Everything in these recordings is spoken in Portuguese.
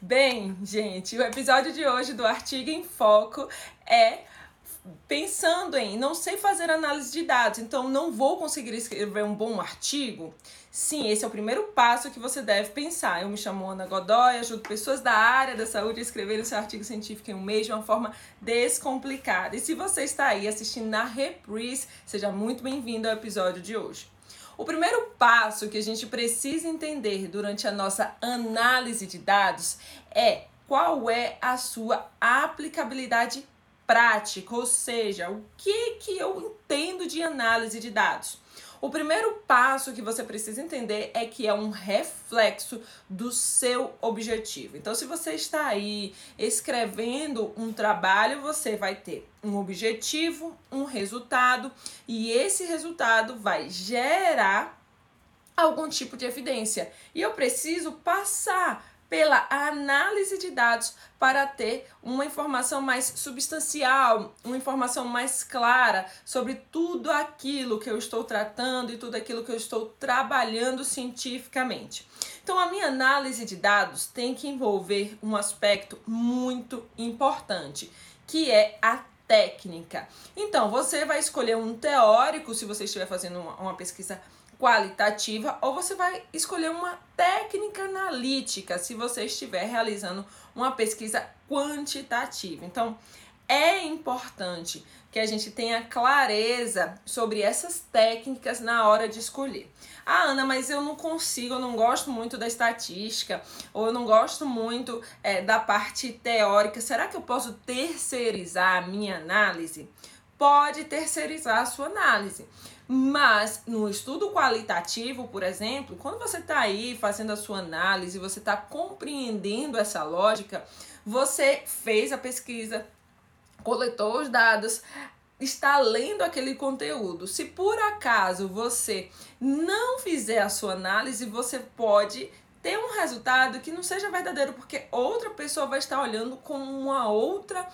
Bem, gente, o episódio de hoje do Artigo em Foco é pensando em não sei fazer análise de dados, então não vou conseguir escrever um bom artigo. Sim, esse é o primeiro passo que você deve pensar. Eu me chamo Ana Godoy, ajudo pessoas da área da saúde a escreverem seu artigo científico em um mês de uma forma descomplicada. E se você está aí assistindo na reprise, seja muito bem-vindo ao episódio de hoje. O primeiro passo que a gente precisa entender durante a nossa análise de dados é qual é a sua aplicabilidade prática, ou seja, o que que eu entendo de análise de dados. O primeiro passo que você precisa entender é que é um reflexo do seu objetivo. Então, se você está aí escrevendo um trabalho, você vai ter um objetivo, um resultado, e esse resultado vai gerar algum tipo de evidência. E eu preciso passar pela análise de dados para ter uma informação mais substancial, uma informação mais clara sobre tudo aquilo que eu estou tratando e tudo aquilo que eu estou trabalhando cientificamente. Então, a minha análise de dados tem que envolver um aspecto muito importante, que é a técnica. Então, você vai escolher um teórico se você estiver fazendo uma, uma pesquisa qualitativa ou você vai escolher uma técnica analítica se você estiver realizando uma pesquisa quantitativa. Então, é importante que a gente tenha clareza sobre essas técnicas na hora de escolher. Ah, Ana, mas eu não consigo, eu não gosto muito da estatística, ou eu não gosto muito é, da parte teórica. Será que eu posso terceirizar a minha análise? Pode terceirizar a sua análise. Mas no estudo qualitativo, por exemplo, quando você está aí fazendo a sua análise, você está compreendendo essa lógica, você fez a pesquisa, coletou os dados, está lendo aquele conteúdo. Se por acaso você não fizer a sua análise, você pode ter um resultado que não seja verdadeiro, porque outra pessoa vai estar olhando com uma outra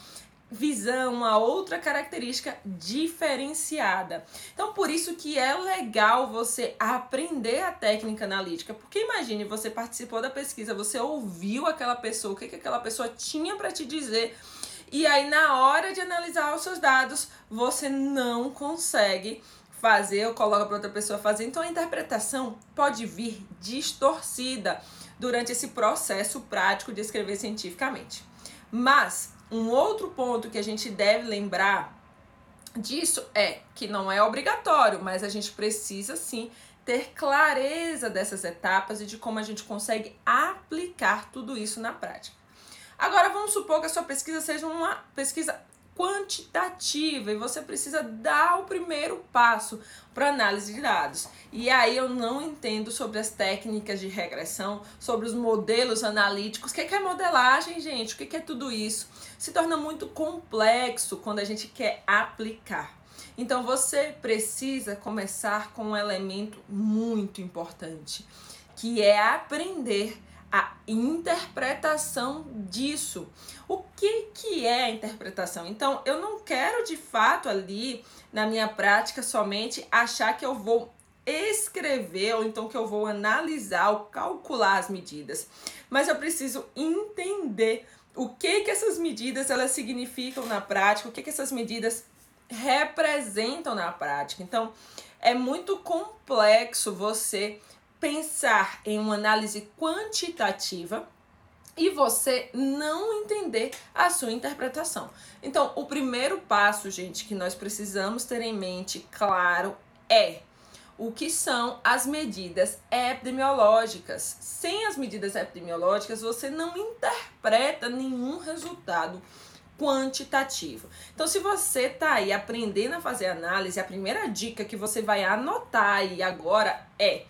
visão, uma outra característica diferenciada. Então, por isso que é legal você aprender a técnica analítica, porque imagine, você participou da pesquisa, você ouviu aquela pessoa, o que, que aquela pessoa tinha para te dizer, e aí na hora de analisar os seus dados, você não consegue fazer ou coloca para outra pessoa fazer. Então, a interpretação pode vir distorcida durante esse processo prático de escrever cientificamente. Mas um outro ponto que a gente deve lembrar disso é que não é obrigatório, mas a gente precisa sim ter clareza dessas etapas e de como a gente consegue aplicar tudo isso na prática. Agora vamos supor que a sua pesquisa seja uma pesquisa quantitativa e você precisa dar o primeiro passo para análise de dados. E aí eu não entendo sobre as técnicas de regressão, sobre os modelos analíticos. O que é modelagem, gente? O que é tudo isso? Se torna muito complexo quando a gente quer aplicar. Então você precisa começar com um elemento muito importante, que é aprender a interpretação disso. O que, que é a interpretação? Então, eu não quero de fato ali na minha prática somente achar que eu vou escrever ou então que eu vou analisar ou calcular as medidas, mas eu preciso entender o que que essas medidas elas significam na prática, o que que essas medidas representam na prática. Então, é muito complexo você pensar em uma análise quantitativa e você não entender a sua interpretação. Então, o primeiro passo, gente, que nós precisamos ter em mente, claro, é o que são as medidas epidemiológicas. Sem as medidas epidemiológicas, você não interpreta nenhum resultado quantitativo. Então, se você está aí aprendendo a fazer análise, a primeira dica que você vai anotar aí agora é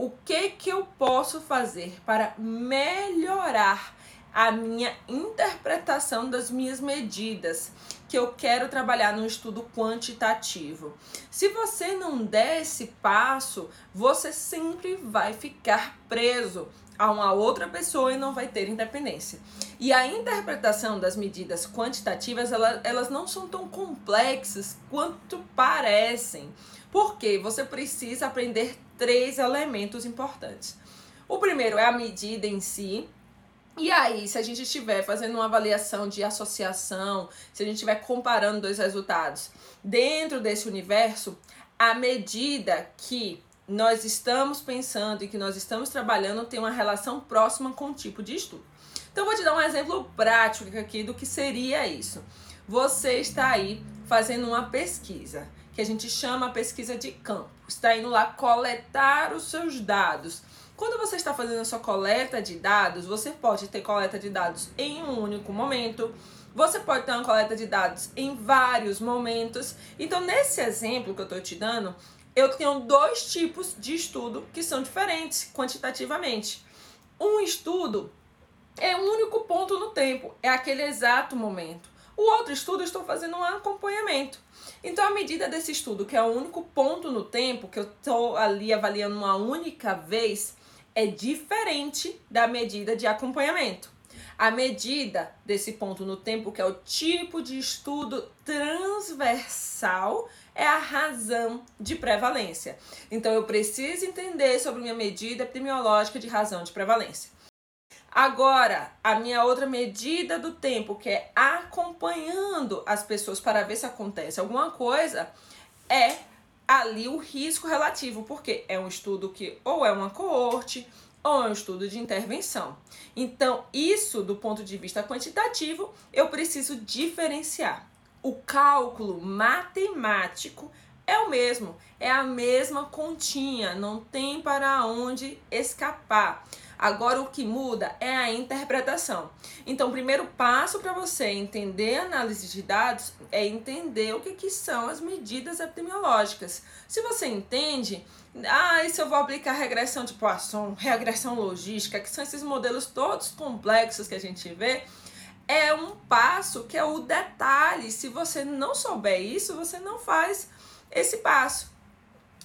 o que que eu posso fazer para melhorar a minha interpretação das minhas medidas que eu quero trabalhar no estudo quantitativo. Se você não der esse passo, você sempre vai ficar preso a uma outra pessoa e não vai ter independência. E a interpretação das medidas quantitativas, elas, elas não são tão complexas quanto parecem. Porque você precisa aprender três elementos importantes. O primeiro é a medida em si, E aí, se a gente estiver fazendo uma avaliação de associação, se a gente estiver comparando dois resultados dentro desse universo, à medida que nós estamos pensando e que nós estamos trabalhando tem uma relação próxima com o tipo de estudo. Então, vou te dar um exemplo prático aqui do que seria isso. Você está aí fazendo uma pesquisa, que a gente chama pesquisa de campo. Está indo lá coletar os seus dados quando você está fazendo a sua coleta de dados, você pode ter coleta de dados em um único momento, você pode ter uma coleta de dados em vários momentos. Então, nesse exemplo que eu estou te dando, eu tenho dois tipos de estudo que são diferentes quantitativamente. Um estudo é um único ponto no tempo, é aquele exato momento. O outro estudo, eu estou fazendo um acompanhamento. Então, a medida desse estudo, que é o único ponto no tempo, que eu estou ali avaliando uma única vez, é diferente da medida de acompanhamento. A medida desse ponto no tempo, que é o tipo de estudo transversal, é a razão de prevalência. Então, eu preciso entender sobre minha medida epidemiológica de razão de prevalência. Agora, a minha outra medida do tempo, que é acompanhando as pessoas para ver se acontece alguma coisa, é ali o risco relativo, porque é um estudo que ou é uma coorte ou é um estudo de intervenção. Então, isso do ponto de vista quantitativo, eu preciso diferenciar. O cálculo matemático é o mesmo, é a mesma continha, não tem para onde escapar. Agora o que muda é a interpretação. Então, o primeiro passo para você entender análise de dados é entender o que, que são as medidas epidemiológicas. Se você entende, ah, e se eu vou aplicar regressão de Poisson, regressão logística, que são esses modelos todos complexos que a gente vê, é um passo que é o detalhe. Se você não souber isso, você não faz esse passo.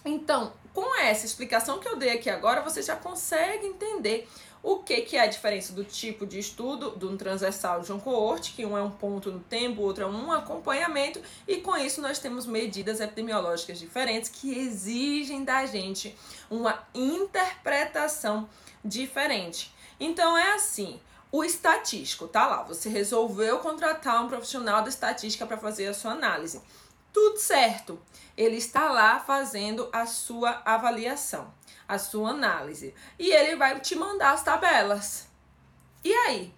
Então, com essa explicação que eu dei aqui agora, você já consegue entender o que, que é a diferença do tipo de estudo de um transversal de um coorte, que um é um ponto no tempo, o outro é um acompanhamento, e com isso nós temos medidas epidemiológicas diferentes que exigem da gente uma interpretação diferente. Então é assim, o estatístico, tá lá, você resolveu contratar um profissional da estatística para fazer a sua análise. Tudo certo ele está lá fazendo a sua avaliação, a sua análise. E ele vai te mandar as tabelas. E aí?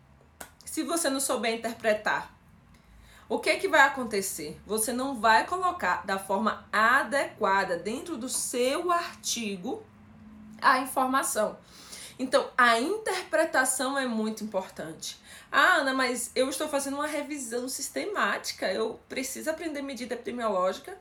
Se você não souber interpretar, o que, que vai acontecer? Você não vai colocar da forma adequada dentro do seu artigo a informação. Então, a interpretação é muito importante. Ah, Ana, mas eu estou fazendo uma revisão sistemática, eu preciso aprender medida epidemiológica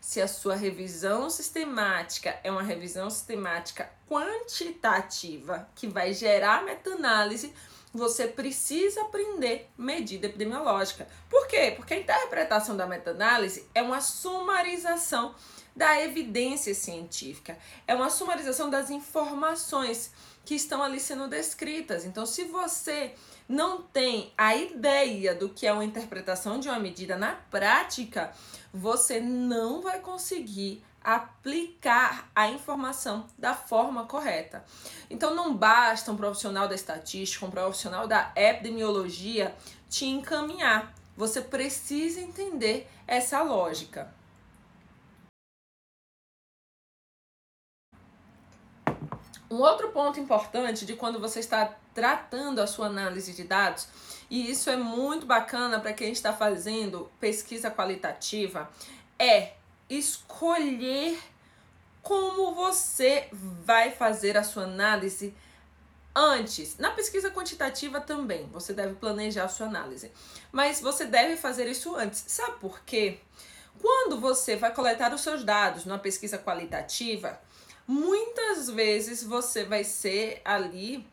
se a sua revisão sistemática é uma revisão sistemática quantitativa que vai gerar meta-análise, você precisa aprender medida epidemiológica. Por quê? Porque a interpretação da meta-análise é uma sumarização da evidência científica, é uma sumarização das informações que estão ali sendo descritas. Então, se você não tem a ideia do que é uma interpretação de uma medida na prática, você não vai conseguir aplicar a informação da forma correta. Então não basta um profissional da estatística, um profissional da epidemiologia te encaminhar. Você precisa entender essa lógica. Um outro ponto importante de quando você está tratando a sua análise de dados, e isso é muito bacana para quem está fazendo pesquisa qualitativa, é escolher como você vai fazer a sua análise antes. Na pesquisa quantitativa também, você deve planejar a sua análise, mas você deve fazer isso antes. Sabe por quê? Quando você vai coletar os seus dados numa pesquisa qualitativa, muitas vezes você vai ser ali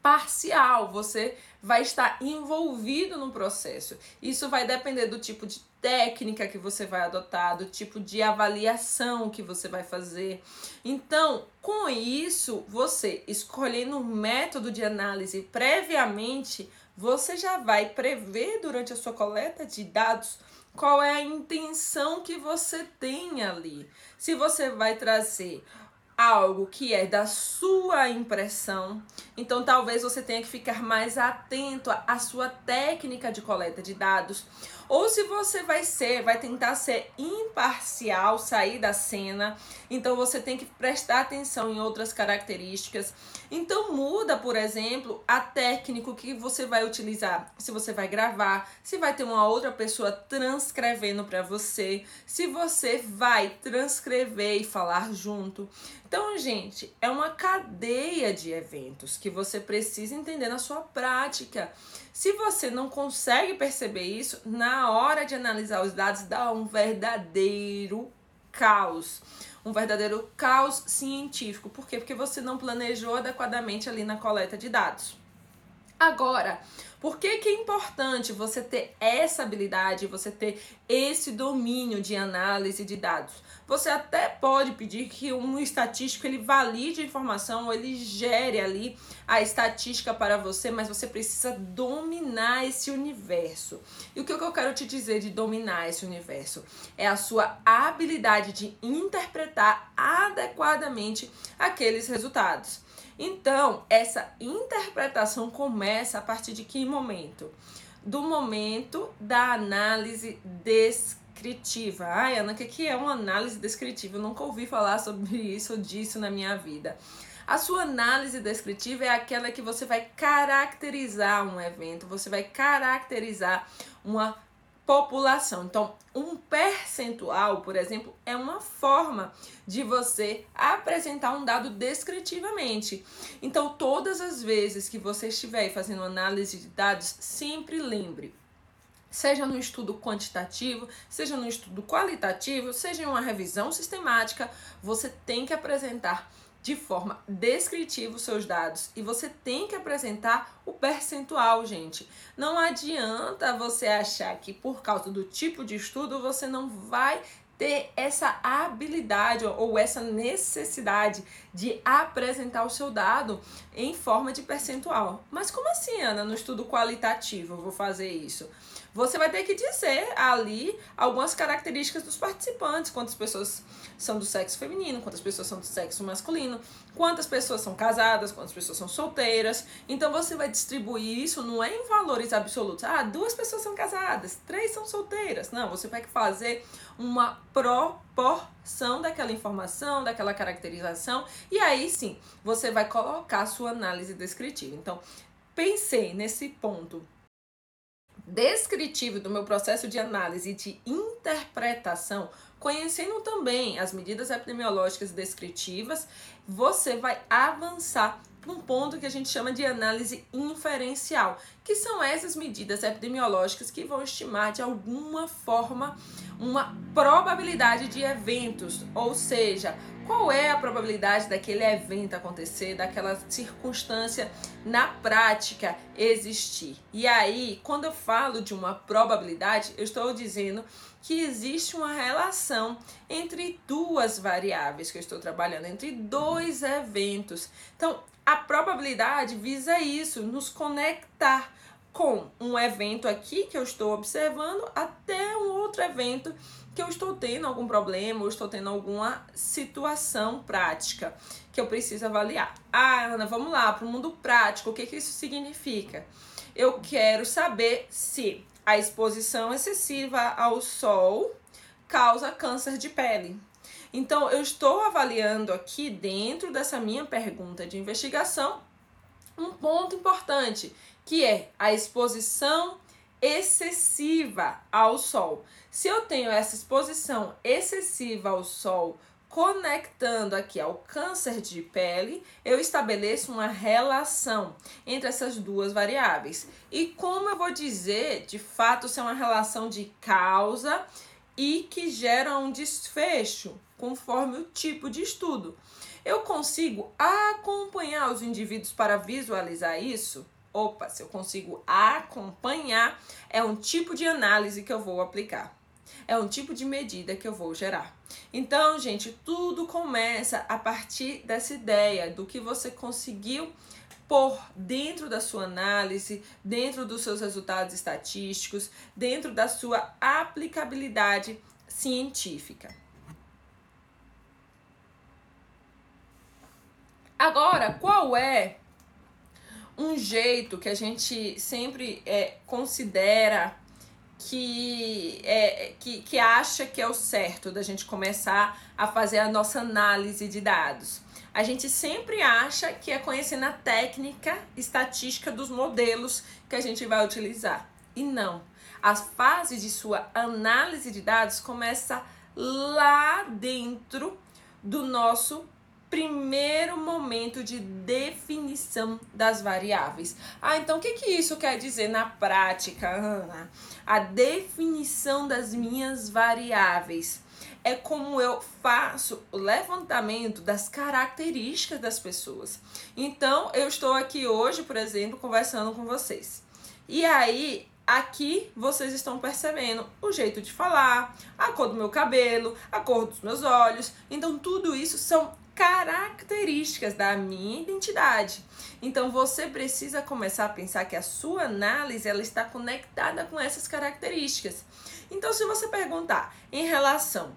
parcial, você vai estar envolvido no processo. Isso vai depender do tipo de técnica que você vai adotar, do tipo de avaliação que você vai fazer. Então, com isso, você escolhendo um método de análise previamente, você já vai prever durante a sua coleta de dados qual é a intenção que você tem ali. Se você vai trazer algo que é da sua impressão, então talvez você tenha que ficar mais atento à sua técnica de coleta de dados. Ou se você vai ser, vai tentar ser imparcial, sair da cena, então você tem que prestar atenção em outras características. Então muda, por exemplo, a técnica que você vai utilizar. Se você vai gravar, se vai ter uma outra pessoa transcrevendo para você, se você vai transcrever e falar junto. Então, gente, é uma cadeia de eventos que você precisa entender na sua prática. Se você não consegue perceber isso, na hora de analisar os dados dá um verdadeiro caos. Um verdadeiro caos científico. Por quê? Porque você não planejou adequadamente ali na coleta de dados. Agora, por que, que é importante você ter essa habilidade, você ter esse domínio de análise de dados? Você até pode pedir que um estatístico ele valide a informação, ele gere ali a estatística para você, mas você precisa dominar esse universo. E o que eu quero te dizer de dominar esse universo é a sua habilidade de interpretar adequadamente aqueles resultados. Então, essa interpretação começa a partir de que momento? Do momento da análise descritiva. Ai, Ana, o que é uma análise descritiva? Eu nunca ouvi falar sobre isso ou disso na minha vida. A sua análise descritiva é aquela que você vai caracterizar um evento, você vai caracterizar uma população. Então, um percentual, por exemplo, é uma forma de você apresentar um dado descritivamente. Então, todas as vezes que você estiver fazendo análise de dados, sempre lembre seja no estudo quantitativo, seja no estudo qualitativo, seja em uma revisão sistemática, você tem que apresentar de forma descritiva os seus dados e você tem que apresentar o percentual, gente. Não adianta você achar que por causa do tipo de estudo você não vai ter essa habilidade ou essa necessidade de apresentar o seu dado em forma de percentual. Mas como assim, Ana? No estudo qualitativo eu vou fazer isso? Você vai ter que dizer ali algumas características dos participantes, quantas pessoas são do sexo feminino, quantas pessoas são do sexo masculino, quantas pessoas são casadas, quantas pessoas são solteiras. Então você vai distribuir isso não é em valores absolutos. Ah, duas pessoas são casadas, três são solteiras. Não, você vai fazer uma proporção daquela informação, daquela caracterização, e aí sim, você vai colocar sua análise descritiva. Então, pensei nesse ponto descritivo do meu processo de análise e de interpretação, conhecendo também as medidas epidemiológicas descritivas, você vai avançar para um ponto que a gente chama de análise inferencial, que são essas medidas epidemiológicas que vão estimar de alguma forma uma probabilidade de eventos, ou seja, qual é a probabilidade daquele evento acontecer, daquela circunstância na prática existir. E aí, quando eu falo de uma probabilidade, eu estou dizendo que existe uma relação entre duas variáveis que eu estou trabalhando, entre dois eventos. Então, a probabilidade visa isso, nos conectar com um evento aqui que eu estou observando até um outro evento que eu estou tendo algum problema ou estou tendo alguma situação prática que eu preciso avaliar. Ah, Ana, vamos lá para o mundo prático. O que, que isso significa? Eu quero saber se a exposição excessiva ao sol causa câncer de pele. Então, eu estou avaliando aqui, dentro dessa minha pergunta de investigação, um ponto importante, que é a exposição excessiva ao sol. Se eu tenho essa exposição excessiva ao sol conectando aqui ao câncer de pele, eu estabeleço uma relação entre essas duas variáveis. E como eu vou dizer, de fato, se é uma relação de causa e que gera um desfecho, conforme o tipo de estudo. Eu consigo acompanhar os indivíduos para visualizar isso? Opa, se eu consigo acompanhar, é um tipo de análise que eu vou aplicar é um tipo de medida que eu vou gerar. Então, gente, tudo começa a partir dessa ideia do que você conseguiu por dentro da sua análise, dentro dos seus resultados estatísticos, dentro da sua aplicabilidade científica. Agora, qual é um jeito que a gente sempre é, considera que, é, que, que acha que é o certo da gente começar a fazer a nossa análise de dados. A gente sempre acha que é conhecendo a técnica estatística dos modelos que a gente vai utilizar. E não. A fase de sua análise de dados começa lá dentro do nosso primeiro momento de definição das variáveis. Ah, então o que, que isso quer dizer na prática, Ana? A definição das minhas variáveis é como eu faço o levantamento das características das pessoas. Então, eu estou aqui hoje, por exemplo, conversando com vocês. E aí, aqui vocês estão percebendo o jeito de falar, a cor do meu cabelo, a cor dos meus olhos. Então, tudo isso são características da minha identidade. Então você precisa começar a pensar que a sua análise ela está conectada com essas características. Então se você perguntar em relação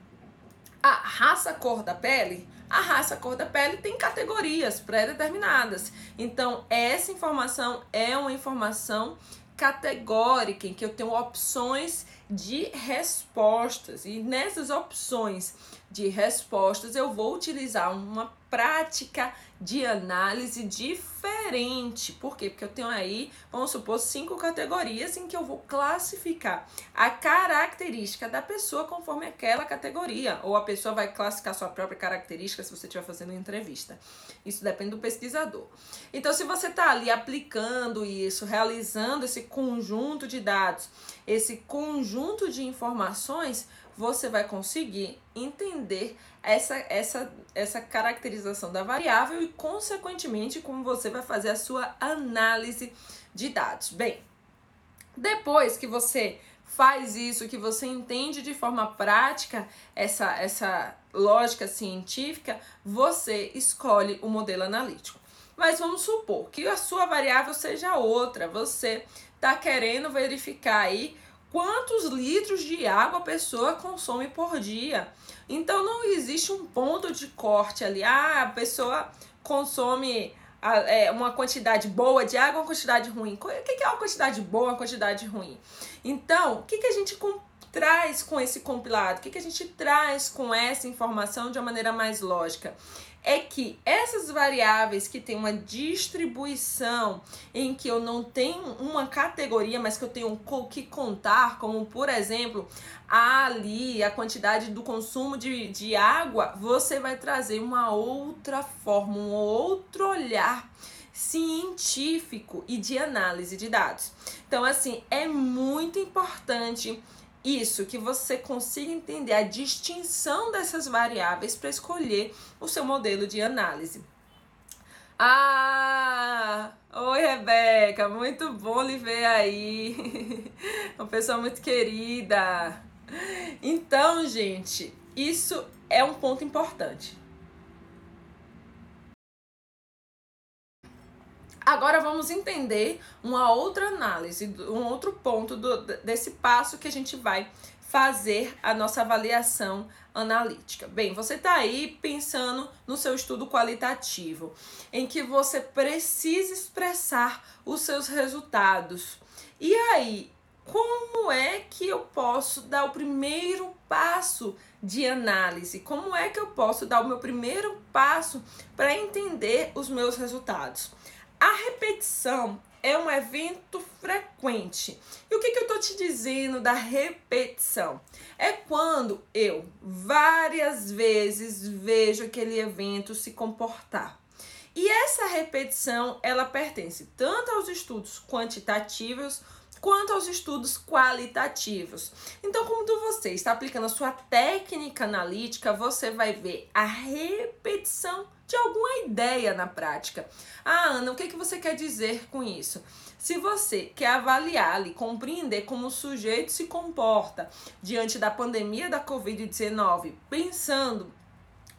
à raça cor da pele, a raça cor da pele tem categorias pré-determinadas. Então essa informação é uma informação categórica em que eu tenho opções de respostas e nessas opções de respostas eu vou utilizar uma prática de análise diferente. Por quê? Porque eu tenho aí, vamos supor, cinco categorias em que eu vou classificar a característica da pessoa conforme aquela categoria. Ou a pessoa vai classificar sua própria característica se você estiver fazendo uma entrevista. Isso depende do pesquisador. Então, se você está ali aplicando isso, realizando esse conjunto de dados, esse conjunto de informações, você vai conseguir entender essa, essa, essa caracterização da variável e, consequentemente, como você vai fazer a sua análise de dados. Bem, depois que você faz isso, que você entende de forma prática essa, essa lógica científica, você escolhe o modelo analítico. Mas vamos supor que a sua variável seja outra, você está querendo verificar aí quantos litros de água a pessoa consome por dia. Então não existe um ponto de corte ali. Ah, a pessoa consome é, uma quantidade boa de água, uma quantidade ruim. O que é uma quantidade boa, uma quantidade ruim? Então, o que, a gente traz com esse compilado? O que a gente traz com essa informação de uma maneira mais lógica? É que essas variáveis que têm uma distribuição em que eu não tenho uma categoria, mas que eu tenho que contar, como por exemplo, ali a quantidade do consumo de, de água, você vai trazer uma outra forma, um outro olhar científico e de análise de dados. Então, assim, é muito importante isso, que você consiga entender a distinção dessas variáveis para escolher o seu modelo de análise. Ah! Oi, Rebeca, muito bom lhe ver aí. Uma pessoa muito querida. Então, gente, isso é um ponto importante. Agora vamos entender uma outra análise, um outro ponto do, desse passo que a gente vai fazer a nossa avaliação analítica. Bem, você está aí pensando no seu estudo qualitativo, em que você precisa expressar os seus resultados. E aí, como é que eu posso dar o primeiro passo de análise? Como é que eu posso dar o meu primeiro passo para entender os meus resultados? A repetição é um evento frequente. E o que, que eu estou te dizendo da repetição? É quando eu várias vezes vejo aquele evento se comportar. E essa repetição, ela pertence tanto aos estudos quantitativos quanto aos estudos qualitativos. Então, quando você está aplicando a sua técnica analítica, você vai ver a repetição de alguma ideia na prática. Ah, Ana, o que, que você quer dizer com isso? Se você quer avaliar e compreender como o sujeito se comporta diante da pandemia da Covid-19, pensando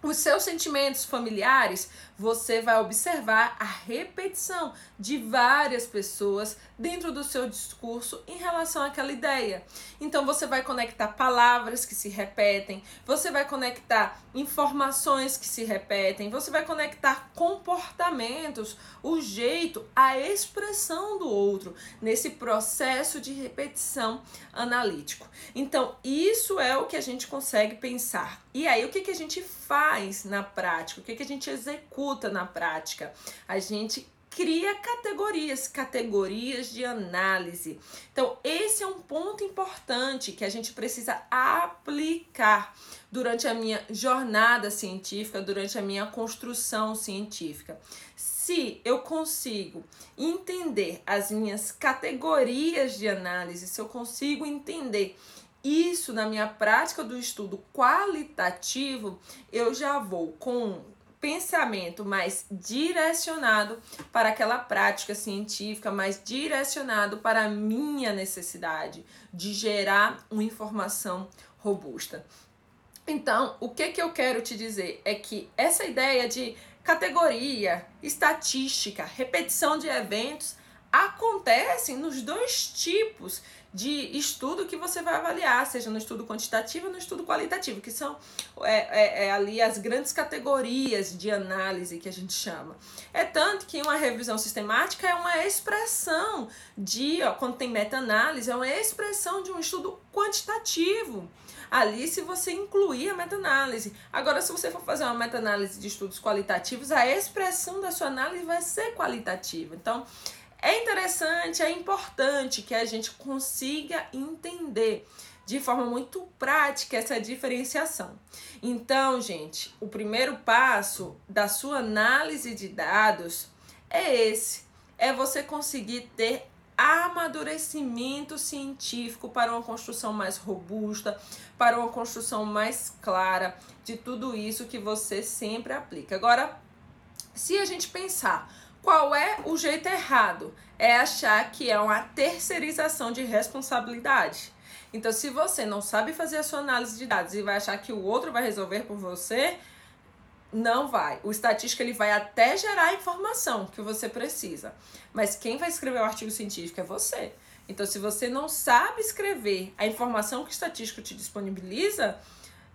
os seus sentimentos familiares, você vai observar a repetição de várias pessoas dentro do seu discurso em relação àquela ideia. Então você vai conectar palavras que se repetem, você vai conectar informações que se repetem, você vai conectar comportamentos, o jeito, a expressão do outro nesse processo de repetição analítico. Então, isso é o que a gente consegue pensar. E aí, o que, que a gente faz na prática? O que, que a gente executa na prática? A gente cria categorias, categorias de análise. Então, esse é um ponto importante que a gente precisa aplicar durante a minha jornada científica, durante a minha construção científica. Se eu consigo entender as minhas categorias de análise, se eu consigo entender isso na minha prática do estudo qualitativo, eu já vou com pensamento mais direcionado para aquela prática científica, mais direcionado para a minha necessidade de gerar uma informação robusta. Então, o que, que eu quero te dizer é que essa ideia de categoria, estatística, repetição de eventos acontecem nos dois tipos de estudo que você vai avaliar, seja no estudo quantitativo ou no estudo qualitativo, que são é, é, é, ali as grandes categorias de análise que a gente chama. É tanto que uma revisão sistemática é uma expressão de, ó, quando tem meta-análise, é uma expressão de um estudo quantitativo. Ali, se você incluir a meta-análise. Agora, se você for fazer uma meta-análise de estudos qualitativos, a expressão da sua análise vai ser qualitativa. Então, é interessante, é importante que a gente consiga entender de forma muito prática essa diferenciação. Então, gente, o primeiro passo da sua análise de dados é esse: é você conseguir ter amadurecimento científico para uma construção mais robusta, para uma construção mais clara de tudo isso que você sempre aplica. Agora, se a gente pensar qual é o jeito errado? É achar que é uma terceirização de responsabilidade. Então, se você não sabe fazer a sua análise de dados e vai achar que o outro vai resolver por você, não vai. O estatístico ele vai até gerar a informação que você precisa, mas quem vai escrever o artigo científico é você. Então, se você não sabe escrever a informação que o estatístico te disponibiliza,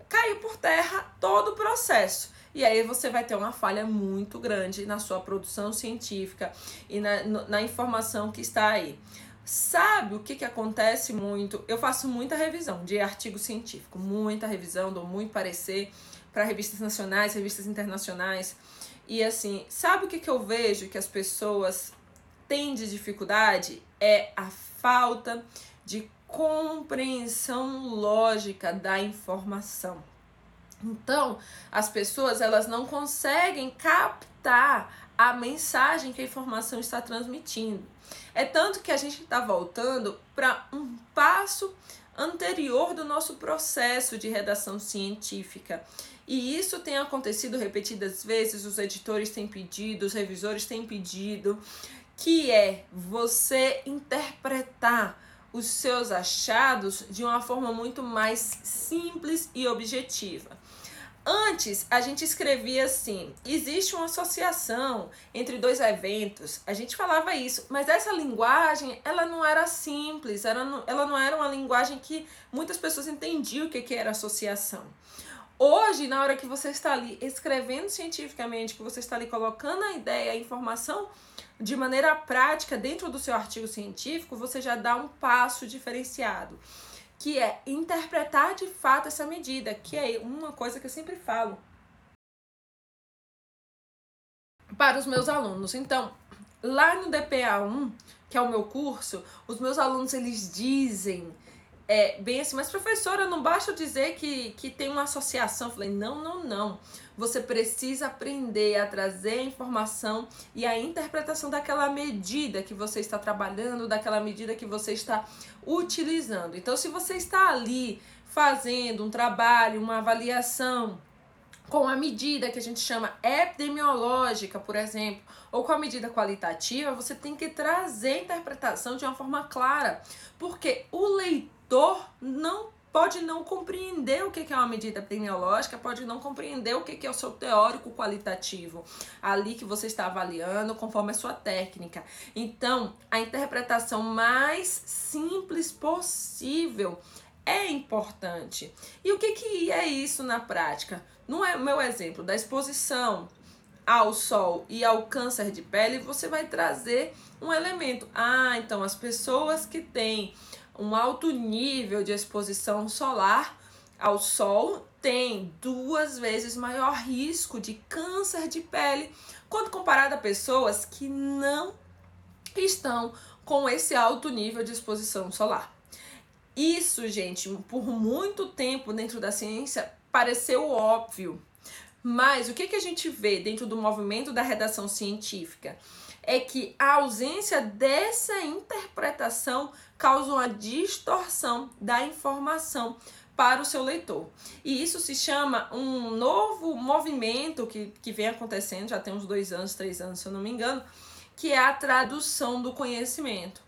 caiu por terra todo o processo. E aí você vai ter uma falha muito grande na sua produção científica e na, na informação que está aí. Sabe o que, que acontece muito? Eu faço muita revisão de artigo científico, muita revisão, dou muito parecer para revistas nacionais, revistas internacionais. E assim, sabe o que, que eu vejo que as pessoas têm de dificuldade? É a falta de compreensão lógica da informação. Então, as pessoas elas não conseguem captar a mensagem que a informação está transmitindo. É tanto que a gente está voltando para um passo anterior do nosso processo de redação científica. E isso tem acontecido repetidas vezes, os editores têm pedido, os revisores têm pedido, que é você interpretar os seus achados de uma forma muito mais simples e objetiva. Antes, a gente escrevia assim: existe uma associação entre dois eventos. A gente falava isso, mas essa linguagem, ela não era simples, ela não, ela não era uma linguagem que muitas pessoas entendiam o que, que era associação. Hoje, na hora que você está ali escrevendo cientificamente, que você está ali colocando a ideia, a informação de maneira prática dentro do seu artigo científico, você já dá um passo diferenciado que é interpretar de fato essa medida, que é uma coisa que eu sempre falo para os meus alunos. Então, lá no DPA1, que é o meu curso, os meus alunos eles dizem é, bem assim, mas professora, não basta dizer que, que tem uma associação. Eu falei, não, não, não. Você precisa aprender a trazer a informação e a interpretação daquela medida que você está trabalhando, daquela medida que você está utilizando. Então, se você está ali fazendo um trabalho, uma avaliação com a medida que a gente chama epidemiológica, por exemplo, ou com a medida qualitativa, você tem que trazer a interpretação de uma forma clara, porque o leitor não pode não compreender o que é uma medida epidemiológica, pode não compreender o que é o seu teórico qualitativo ali que você está avaliando conforme a sua técnica. Então, a interpretação mais simples possível é importante. E o que, que é isso na prática? No é meu exemplo da exposição ao sol e ao câncer de pele, você vai trazer um elemento. Ah, então as pessoas que têm um alto nível de exposição solar ao sol têm duas vezes maior risco de câncer de pele quando comparado a pessoas que não estão com esse alto nível de exposição solar. Isso, gente, por muito tempo dentro da ciência pareceu óbvio. Mas o que, que a gente vê dentro do movimento da redação científica? É que a ausência dessa interpretação causa uma distorção da informação para o seu leitor. E isso se chama um novo movimento que, que vem acontecendo, já tem uns dois anos, três anos, se eu não me engano, que é a tradução do conhecimento.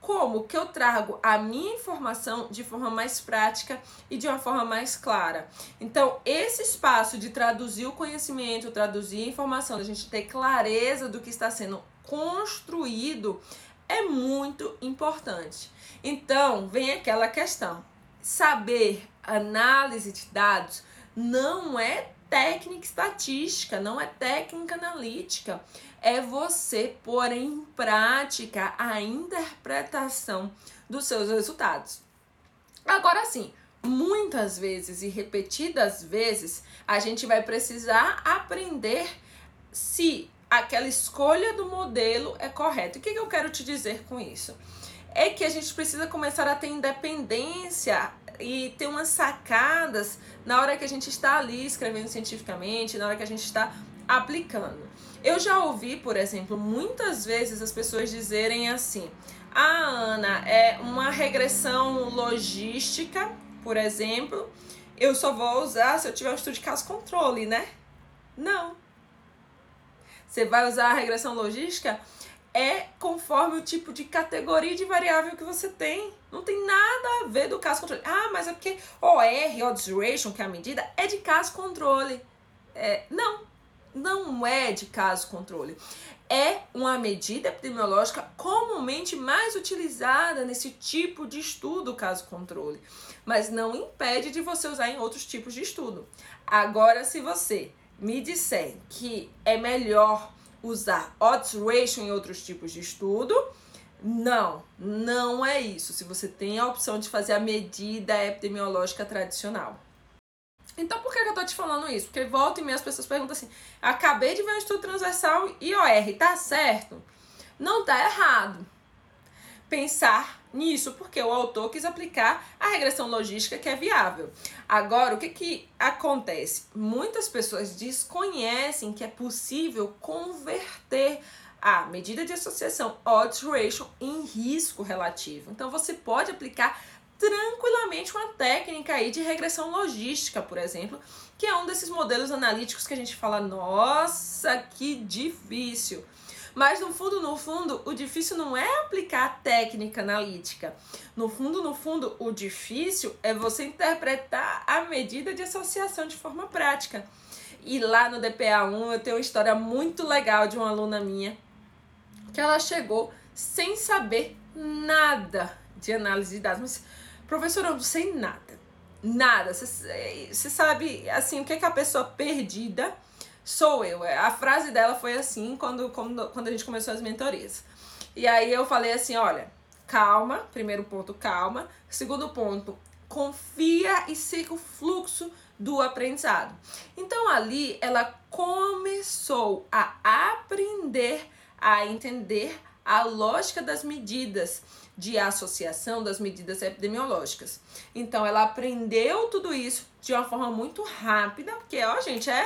Como que eu trago a minha informação de forma mais prática e de uma forma mais clara. Então, esse espaço de traduzir o conhecimento, traduzir a informação, a gente ter clareza do que está sendo construído, é muito importante. Então, vem aquela questão: saber análise de dados não é técnica estatística, não é técnica analítica é você pôr em prática a interpretação dos seus resultados. Agora sim, muitas vezes e repetidas vezes, a gente vai precisar aprender se aquela escolha do modelo é correta. O que, que eu quero te dizer com isso? É que a gente precisa começar a ter independência e ter umas sacadas na hora que a gente está ali escrevendo cientificamente, na hora que a gente está aplicando. Eu já ouvi, por exemplo, muitas vezes as pessoas dizerem assim: "Ah, Ana, é uma regressão logística, por exemplo, eu só vou usar se eu tiver um estudo de caso controle, né?" Não. Você vai usar a regressão logística é conforme o tipo de categoria de variável que você tem. Não tem nada a ver do caso controle. Ah, mas é porque OR, odds ratio, que é a medida, é de caso controle. É, não, não é de caso controle. É uma medida epidemiológica comumente mais utilizada nesse tipo de estudo, caso controle, mas não impede de você usar em outros tipos de estudo. Agora, se você me disser que é melhor usar odds ratio em outros tipos de estudo, não, não é isso. Se você tem a opção de fazer a medida epidemiológica tradicional. Então por que, eu tô te falando isso? Porque volta e meia as pessoas perguntam assim: acabei de ver um estudo transversal IOR, tá certo? Não tá errado pensar nisso, porque o autor quis aplicar a regressão logística que é viável. Agora, o que, que acontece? Muitas pessoas desconhecem que é possível converter a medida de associação odds ratio em risco relativo. Então, você pode aplicar tranquilamente uma técnica aí de regressão logística, por exemplo, que é um desses modelos analíticos que a gente fala, nossa, que difícil. Mas no fundo, no fundo, o difícil não é aplicar a técnica analítica. No fundo, no fundo, o difícil é você interpretar a medida de associação de forma prática. E lá no DPA1 eu tenho uma história muito legal de uma aluna minha que ela chegou sem saber nada de análise de dados, mas Professor, eu não sei nada. Nada. Você sabe, assim, o que, é que a pessoa perdida sou eu. A frase dela foi assim quando, quando, quando a gente começou as mentorias. E aí eu falei assim: olha, calma. Primeiro ponto, calma. Segundo ponto, confia e siga o fluxo do aprendizado. Então ali ela começou a aprender a entender a lógica das medidas de associação das medidas epidemiológicas. Então, ela aprendeu tudo isso de uma forma muito rápida, porque, ó, gente, é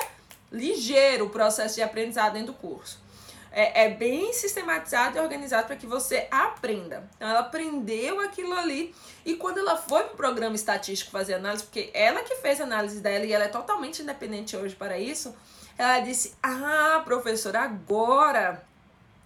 ligeiro o processo de aprendizado dentro do curso. É, é bem sistematizado e organizado para que você aprenda. Então, ela aprendeu aquilo ali e quando ela foi para o programa estatístico fazer análise, porque ela que fez a análise dela e ela é totalmente independente hoje para isso, ela disse: Ah, professora, agora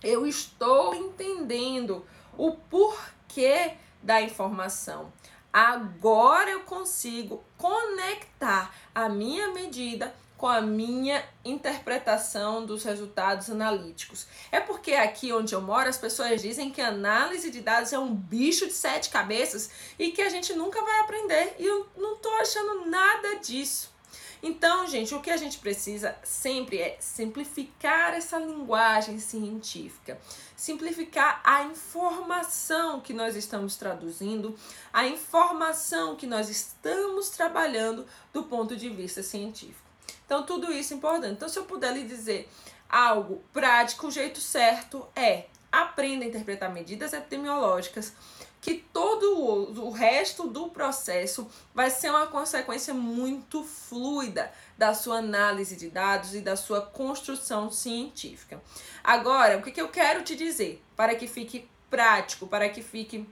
eu estou entendendo o porquê da informação. Agora eu consigo conectar a minha medida com a minha interpretação dos resultados analíticos. É porque aqui onde eu moro as pessoas dizem que análise de dados é um bicho de sete cabeças e que a gente nunca vai aprender. E eu não tô achando nada disso. Então, gente, o que a gente precisa sempre é simplificar essa linguagem científica, simplificar a informação que nós estamos traduzindo, a informação que nós estamos trabalhando do ponto de vista científico. Então, tudo isso é importante. Então, se eu puder lhe dizer algo prático, o jeito certo é aprenda a interpretar medidas epidemiológicas, que todo o resto do processo vai ser uma consequência muito fluida da sua análise de dados e da sua construção científica. Agora, o que, que eu quero te dizer para que fique prático, para que fique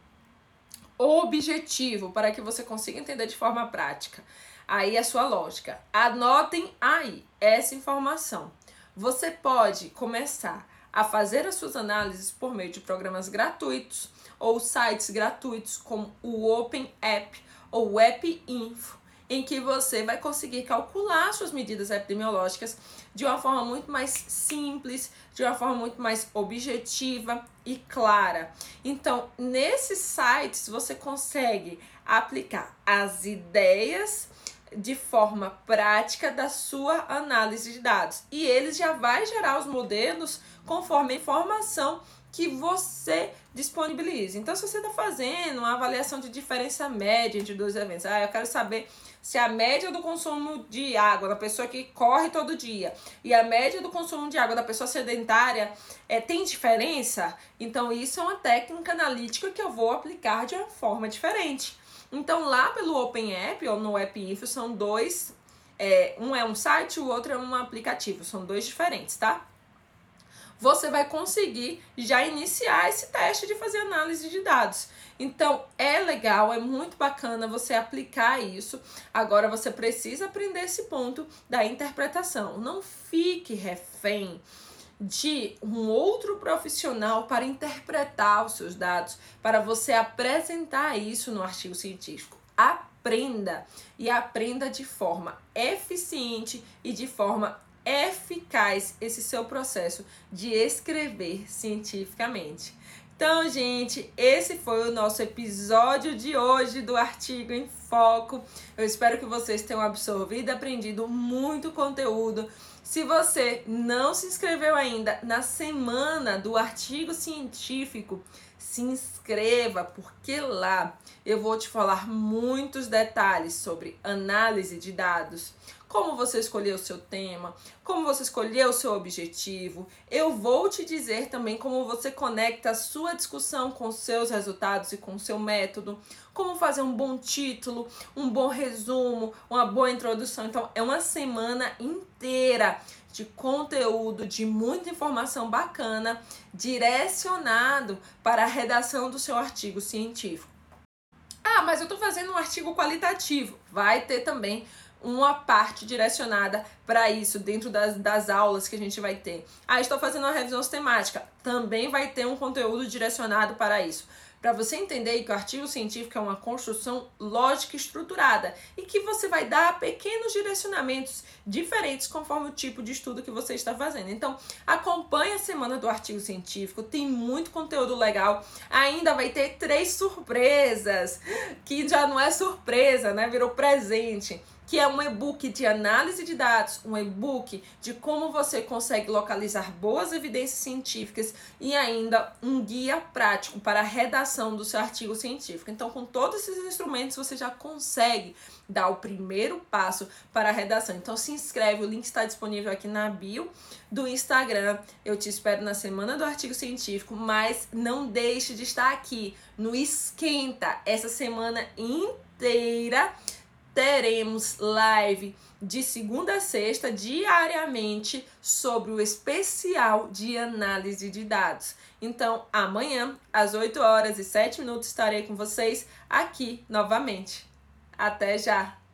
objetivo, para que você consiga entender de forma prática? Aí a sua lógica. Anotem aí essa informação. Você pode começar a fazer as suas análises por meio de programas gratuitos ou sites gratuitos como o Open App ou o App Info, em que você vai conseguir calcular suas medidas epidemiológicas de uma forma muito mais simples, de uma forma muito mais objetiva e clara. Então, nesses sites você consegue aplicar as ideias de forma prática da sua análise de dados. E eles já vai gerar os modelos conforme a informação que você disponibiliza. Então, se você está fazendo uma avaliação de diferença média entre dois eventos, ah, eu quero saber se a média do consumo de água da pessoa que corre todo dia e a média do consumo de água da pessoa sedentária é, tem diferença, então isso é uma técnica analítica que eu vou aplicar de uma forma diferente. Então, lá pelo Open App ou no App Info são dois. É, um é um site, o outro é um aplicativo. São dois diferentes, tá? Você vai conseguir já iniciar esse teste de fazer análise de dados. Então, é legal, é muito bacana você aplicar isso. Agora, você precisa aprender esse ponto da interpretação. Não fique refém de um outro profissional para interpretar os seus dados, para você apresentar isso no artigo científico. Aprenda e aprenda de forma eficiente e de forma eficaz esse seu processo de escrever cientificamente. Então, gente, esse foi o nosso episódio de hoje do Artigo em Foco. Eu espero que vocês tenham absorvido aprendido muito conteúdo se você não se inscreveu ainda na semana do artigo científico, se inscreva, porque lá eu vou te falar muitos detalhes sobre análise de dados, como você escolheu o seu tema, como você escolheu o seu objetivo. Eu vou te dizer também como você conecta a sua discussão com seus resultados e com seu método, como fazer um bom título, um bom resumo, uma boa introdução. Então, é uma semana inteira de conteúdo, de muita informação bacana, direcionado para a redação do seu artigo científico. Ah, mas eu estou fazendo um artigo qualitativo. Vai ter também uma parte direcionada para isso dentro das, das aulas que a gente vai ter. Ah, estou fazendo uma revisão sistemática. Também vai ter um conteúdo direcionado para isso para você entender que o artigo científico é uma construção lógica estruturada e que você vai dar pequenos direcionamentos diferentes conforme o tipo de estudo que você está fazendo. Então, acompanhe a semana do artigo científico, tem muito conteúdo legal. Ainda vai ter três surpresas, que já não é surpresa, né? Virou presente que é um e-book de análise de dados, um e-book de como você consegue localizar boas evidências científicas e ainda um guia prático para a redação do seu artigo científico. Então, com todos esses instrumentos, você já consegue dar o primeiro passo para a redação. Então, se inscreve, o link está disponível aqui na bio do Instagram. Eu te espero na semana do artigo científico, mas não deixe de estar aqui no Esquenta essa semana inteira teremos live de segunda a sexta, diariamente, sobre o especial de análise de dados. Então, amanhã, às 8 horas e 7 minutos, estarei com vocês aqui novamente. Até já!